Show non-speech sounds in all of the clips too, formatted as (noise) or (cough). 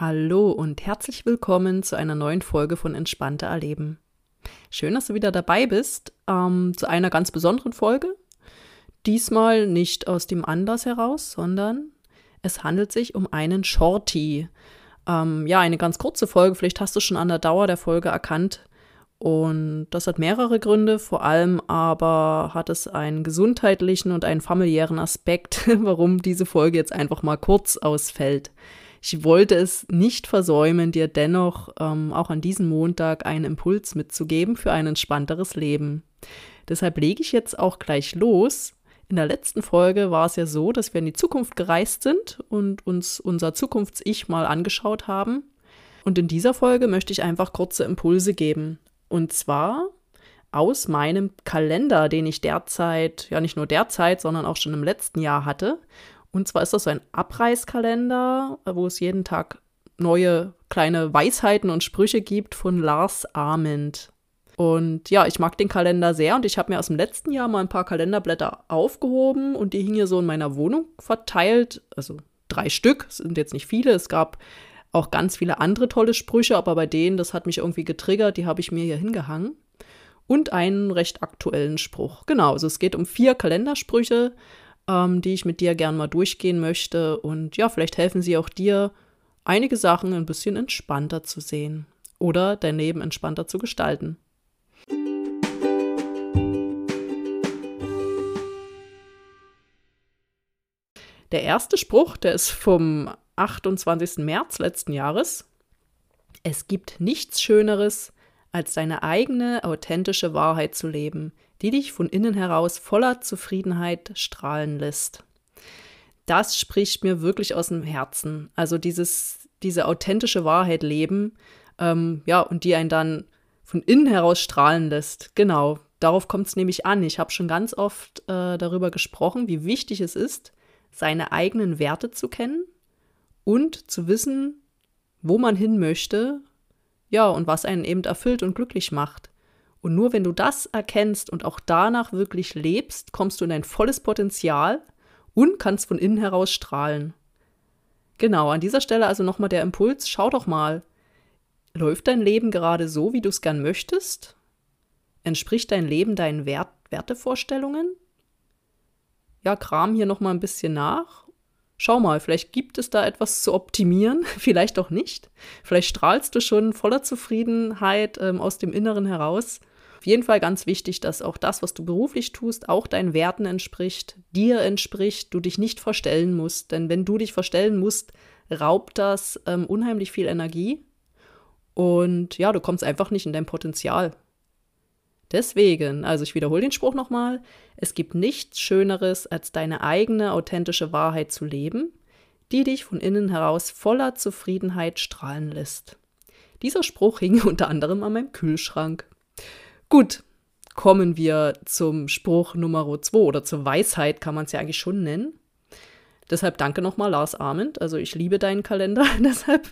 Hallo und herzlich willkommen zu einer neuen Folge von Entspannter Erleben. Schön, dass du wieder dabei bist ähm, zu einer ganz besonderen Folge. Diesmal nicht aus dem Anlass heraus, sondern es handelt sich um einen Shorty. Ähm, ja, eine ganz kurze Folge. Vielleicht hast du schon an der Dauer der Folge erkannt. Und das hat mehrere Gründe. Vor allem aber hat es einen gesundheitlichen und einen familiären Aspekt, (laughs) warum diese Folge jetzt einfach mal kurz ausfällt. Ich wollte es nicht versäumen, dir dennoch ähm, auch an diesem Montag einen Impuls mitzugeben für ein entspannteres Leben. Deshalb lege ich jetzt auch gleich los. In der letzten Folge war es ja so, dass wir in die Zukunft gereist sind und uns unser Zukunfts-Ich mal angeschaut haben. Und in dieser Folge möchte ich einfach kurze Impulse geben. Und zwar aus meinem Kalender, den ich derzeit, ja nicht nur derzeit, sondern auch schon im letzten Jahr hatte. Und zwar ist das so ein Abreißkalender, wo es jeden Tag neue kleine Weisheiten und Sprüche gibt von Lars Ament. Und ja, ich mag den Kalender sehr und ich habe mir aus dem letzten Jahr mal ein paar Kalenderblätter aufgehoben und die hingen hier so in meiner Wohnung verteilt. Also drei Stück, sind jetzt nicht viele. Es gab auch ganz viele andere tolle Sprüche, aber bei denen, das hat mich irgendwie getriggert, die habe ich mir hier hingehangen. Und einen recht aktuellen Spruch. Genau, also es geht um vier Kalendersprüche ähm, die ich mit dir gern mal durchgehen möchte. Und ja, vielleicht helfen sie auch dir, einige Sachen ein bisschen entspannter zu sehen oder dein Leben entspannter zu gestalten. Der erste Spruch, der ist vom 28. März letzten Jahres. Es gibt nichts Schöneres, als deine eigene authentische Wahrheit zu leben, die dich von innen heraus voller Zufriedenheit strahlen lässt. Das spricht mir wirklich aus dem Herzen. Also dieses, diese authentische Wahrheit leben, ähm, ja, und die einen dann von innen heraus strahlen lässt. Genau, darauf kommt es nämlich an. Ich habe schon ganz oft äh, darüber gesprochen, wie wichtig es ist, seine eigenen Werte zu kennen und zu wissen, wo man hin möchte, ja, und was einen eben erfüllt und glücklich macht. Und nur wenn du das erkennst und auch danach wirklich lebst, kommst du in dein volles Potenzial und kannst von innen heraus strahlen. Genau, an dieser Stelle also nochmal der Impuls, schau doch mal, läuft dein Leben gerade so, wie du es gern möchtest? Entspricht dein Leben deinen Wert Wertevorstellungen? Ja, kram hier nochmal ein bisschen nach Schau mal, vielleicht gibt es da etwas zu optimieren, (laughs) vielleicht auch nicht. Vielleicht strahlst du schon voller Zufriedenheit ähm, aus dem Inneren heraus. Auf jeden Fall ganz wichtig, dass auch das, was du beruflich tust, auch deinen Werten entspricht, dir entspricht, du dich nicht verstellen musst. Denn wenn du dich verstellen musst, raubt das ähm, unheimlich viel Energie. Und ja, du kommst einfach nicht in dein Potenzial. Deswegen, also ich wiederhole den Spruch nochmal, es gibt nichts Schöneres, als deine eigene authentische Wahrheit zu leben, die dich von innen heraus voller Zufriedenheit strahlen lässt. Dieser Spruch hing (laughs) unter anderem an meinem Kühlschrank. Gut, kommen wir zum Spruch Nummer 2 oder zur Weisheit kann man es ja eigentlich schon nennen. Deshalb danke nochmal Lars Arment. Also ich liebe deinen Kalender, (laughs) deshalb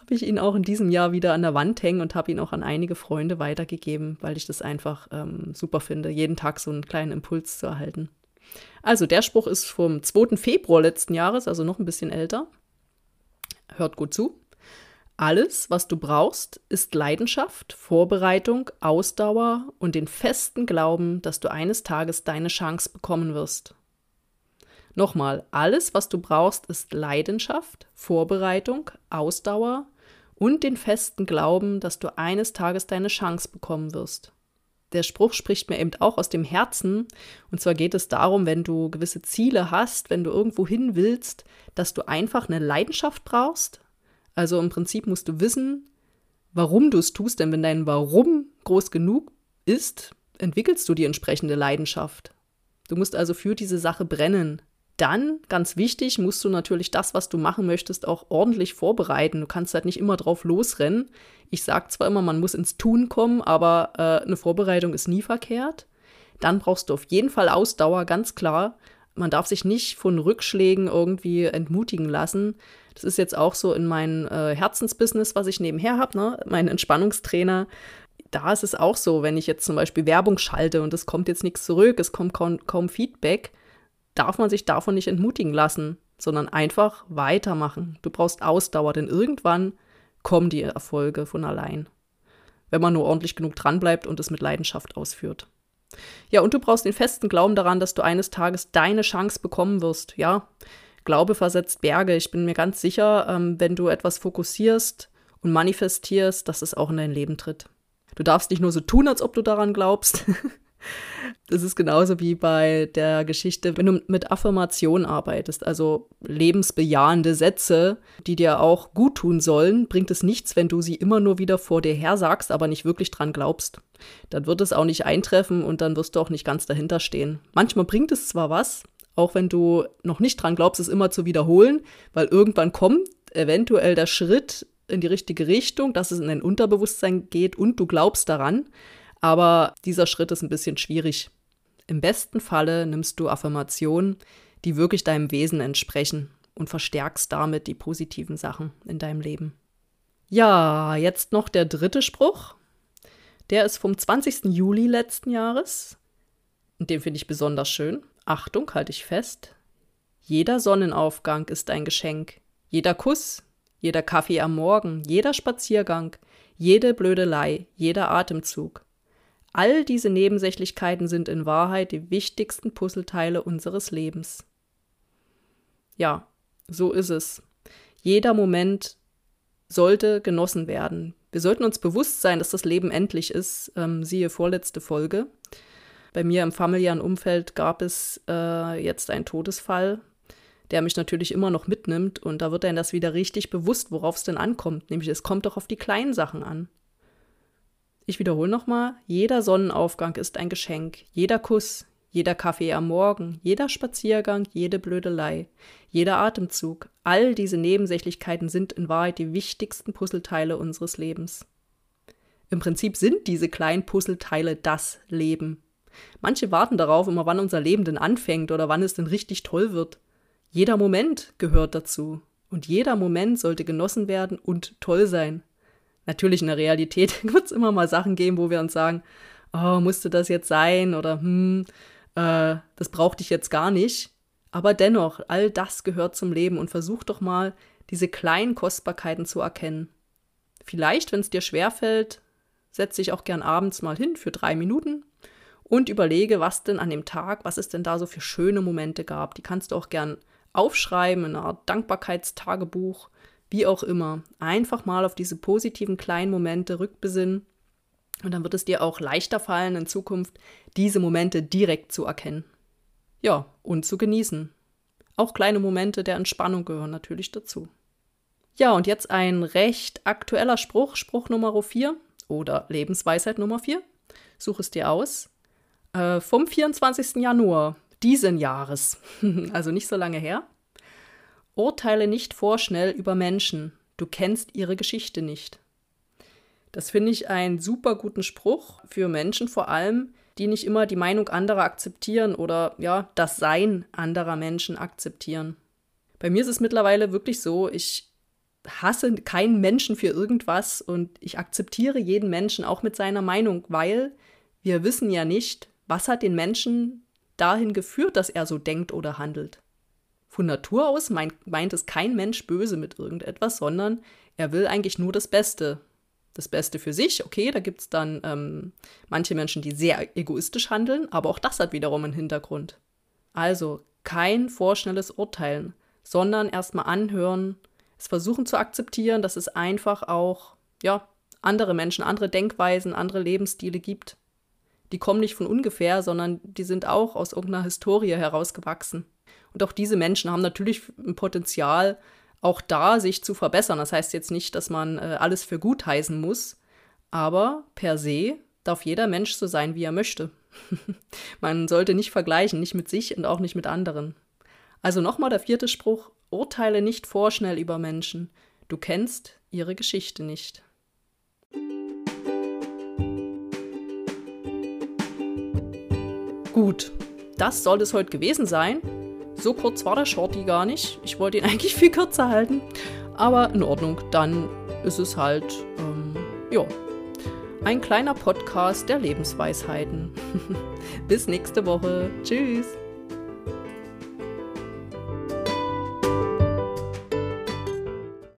habe ich ihn auch in diesem Jahr wieder an der Wand hängen und habe ihn auch an einige Freunde weitergegeben, weil ich das einfach ähm, super finde, jeden Tag so einen kleinen Impuls zu erhalten. Also der Spruch ist vom 2. Februar letzten Jahres, also noch ein bisschen älter. Hört gut zu. Alles, was du brauchst, ist Leidenschaft, Vorbereitung, Ausdauer und den festen Glauben, dass du eines Tages deine Chance bekommen wirst. Nochmal, alles, was du brauchst, ist Leidenschaft, Vorbereitung, Ausdauer und den festen Glauben, dass du eines Tages deine Chance bekommen wirst. Der Spruch spricht mir eben auch aus dem Herzen. Und zwar geht es darum, wenn du gewisse Ziele hast, wenn du irgendwo hin willst, dass du einfach eine Leidenschaft brauchst. Also im Prinzip musst du wissen, warum du es tust, denn wenn dein Warum groß genug ist, entwickelst du die entsprechende Leidenschaft. Du musst also für diese Sache brennen. Dann, ganz wichtig, musst du natürlich das, was du machen möchtest, auch ordentlich vorbereiten. Du kannst halt nicht immer drauf losrennen. Ich sage zwar immer, man muss ins Tun kommen, aber äh, eine Vorbereitung ist nie verkehrt. Dann brauchst du auf jeden Fall Ausdauer, ganz klar. Man darf sich nicht von Rückschlägen irgendwie entmutigen lassen. Das ist jetzt auch so in meinem äh, Herzensbusiness, was ich nebenher habe, ne? mein Entspannungstrainer. Da ist es auch so, wenn ich jetzt zum Beispiel Werbung schalte und es kommt jetzt nichts zurück, es kommt kaum, kaum Feedback, darf man sich davon nicht entmutigen lassen, sondern einfach weitermachen. Du brauchst Ausdauer, denn irgendwann kommen die Erfolge von allein, wenn man nur ordentlich genug dranbleibt und es mit Leidenschaft ausführt. Ja, und du brauchst den festen Glauben daran, dass du eines Tages deine Chance bekommen wirst. Ja, Glaube versetzt Berge. Ich bin mir ganz sicher, ähm, wenn du etwas fokussierst und manifestierst, dass es auch in dein Leben tritt. Du darfst nicht nur so tun, als ob du daran glaubst, (laughs) Das ist genauso wie bei der Geschichte, wenn du mit Affirmation arbeitest, also lebensbejahende Sätze, die dir auch gut tun sollen, bringt es nichts, wenn du sie immer nur wieder vor dir her sagst, aber nicht wirklich dran glaubst. Dann wird es auch nicht eintreffen und dann wirst du auch nicht ganz dahinter stehen. Manchmal bringt es zwar was, auch wenn du noch nicht dran glaubst, es immer zu wiederholen, weil irgendwann kommt eventuell der Schritt in die richtige Richtung, dass es in dein Unterbewusstsein geht und du glaubst daran. Aber dieser Schritt ist ein bisschen schwierig. Im besten Falle nimmst du Affirmationen, die wirklich deinem Wesen entsprechen und verstärkst damit die positiven Sachen in deinem Leben. Ja, jetzt noch der dritte Spruch. Der ist vom 20. Juli letzten Jahres. Und den finde ich besonders schön. Achtung, halte ich fest. Jeder Sonnenaufgang ist ein Geschenk. Jeder Kuss, jeder Kaffee am Morgen, jeder Spaziergang, jede Blödelei, jeder Atemzug. All diese Nebensächlichkeiten sind in Wahrheit die wichtigsten Puzzleteile unseres Lebens. Ja, so ist es. Jeder Moment sollte genossen werden. Wir sollten uns bewusst sein, dass das Leben endlich ist. Ähm, siehe vorletzte Folge. Bei mir im familiären Umfeld gab es äh, jetzt einen Todesfall, der mich natürlich immer noch mitnimmt. Und da wird dann das wieder richtig bewusst, worauf es denn ankommt. Nämlich, es kommt doch auf die kleinen Sachen an. Ich wiederhole nochmal, jeder Sonnenaufgang ist ein Geschenk, jeder Kuss, jeder Kaffee am Morgen, jeder Spaziergang, jede Blödelei, jeder Atemzug, all diese Nebensächlichkeiten sind in Wahrheit die wichtigsten Puzzleteile unseres Lebens. Im Prinzip sind diese kleinen Puzzleteile das Leben. Manche warten darauf, immer wann unser Leben denn anfängt oder wann es denn richtig toll wird. Jeder Moment gehört dazu. Und jeder Moment sollte genossen werden und toll sein. Natürlich in der Realität (laughs) wird es immer mal Sachen geben, wo wir uns sagen, oh, musste das jetzt sein oder hm, äh, das brauchte ich jetzt gar nicht. Aber dennoch, all das gehört zum Leben und versuch doch mal, diese kleinen Kostbarkeiten zu erkennen. Vielleicht, wenn es dir schwerfällt, setze ich auch gern abends mal hin für drei Minuten und überlege, was denn an dem Tag, was es denn da so für schöne Momente gab. Die kannst du auch gern aufschreiben in einer Art Dankbarkeitstagebuch wie auch immer, einfach mal auf diese positiven kleinen Momente rückbesinnen und dann wird es dir auch leichter fallen, in Zukunft diese Momente direkt zu erkennen. Ja, und zu genießen. Auch kleine Momente der Entspannung gehören natürlich dazu. Ja, und jetzt ein recht aktueller Spruch, Spruch Nummer 4 oder Lebensweisheit Nummer 4. Such es dir aus. Äh, vom 24. Januar diesen Jahres, (laughs) also nicht so lange her. Urteile nicht vorschnell über Menschen, du kennst ihre Geschichte nicht. Das finde ich einen super guten Spruch für Menschen vor allem, die nicht immer die Meinung anderer akzeptieren oder ja, das Sein anderer Menschen akzeptieren. Bei mir ist es mittlerweile wirklich so, ich hasse keinen Menschen für irgendwas und ich akzeptiere jeden Menschen auch mit seiner Meinung, weil wir wissen ja nicht, was hat den Menschen dahin geführt, dass er so denkt oder handelt. Von Natur aus meint, meint es kein Mensch böse mit irgendetwas, sondern er will eigentlich nur das Beste. Das Beste für sich, okay, da gibt es dann ähm, manche Menschen, die sehr egoistisch handeln, aber auch das hat wiederum einen Hintergrund. Also kein vorschnelles Urteilen, sondern erstmal anhören, es versuchen zu akzeptieren, dass es einfach auch, ja, andere Menschen, andere Denkweisen, andere Lebensstile gibt. Die kommen nicht von ungefähr, sondern die sind auch aus irgendeiner Historie herausgewachsen. Und auch diese Menschen haben natürlich ein Potenzial, auch da sich zu verbessern. Das heißt jetzt nicht, dass man äh, alles für gut heißen muss, aber per se darf jeder Mensch so sein, wie er möchte. (laughs) man sollte nicht vergleichen, nicht mit sich und auch nicht mit anderen. Also nochmal der vierte Spruch, urteile nicht vorschnell über Menschen. Du kennst ihre Geschichte nicht. Gut, das soll es heute gewesen sein. So kurz war der Shorty gar nicht. Ich wollte ihn (laughs) eigentlich viel kürzer halten. Aber in Ordnung, dann ist es halt, ähm, ja, ein kleiner Podcast der Lebensweisheiten. (laughs) Bis nächste Woche. Tschüss.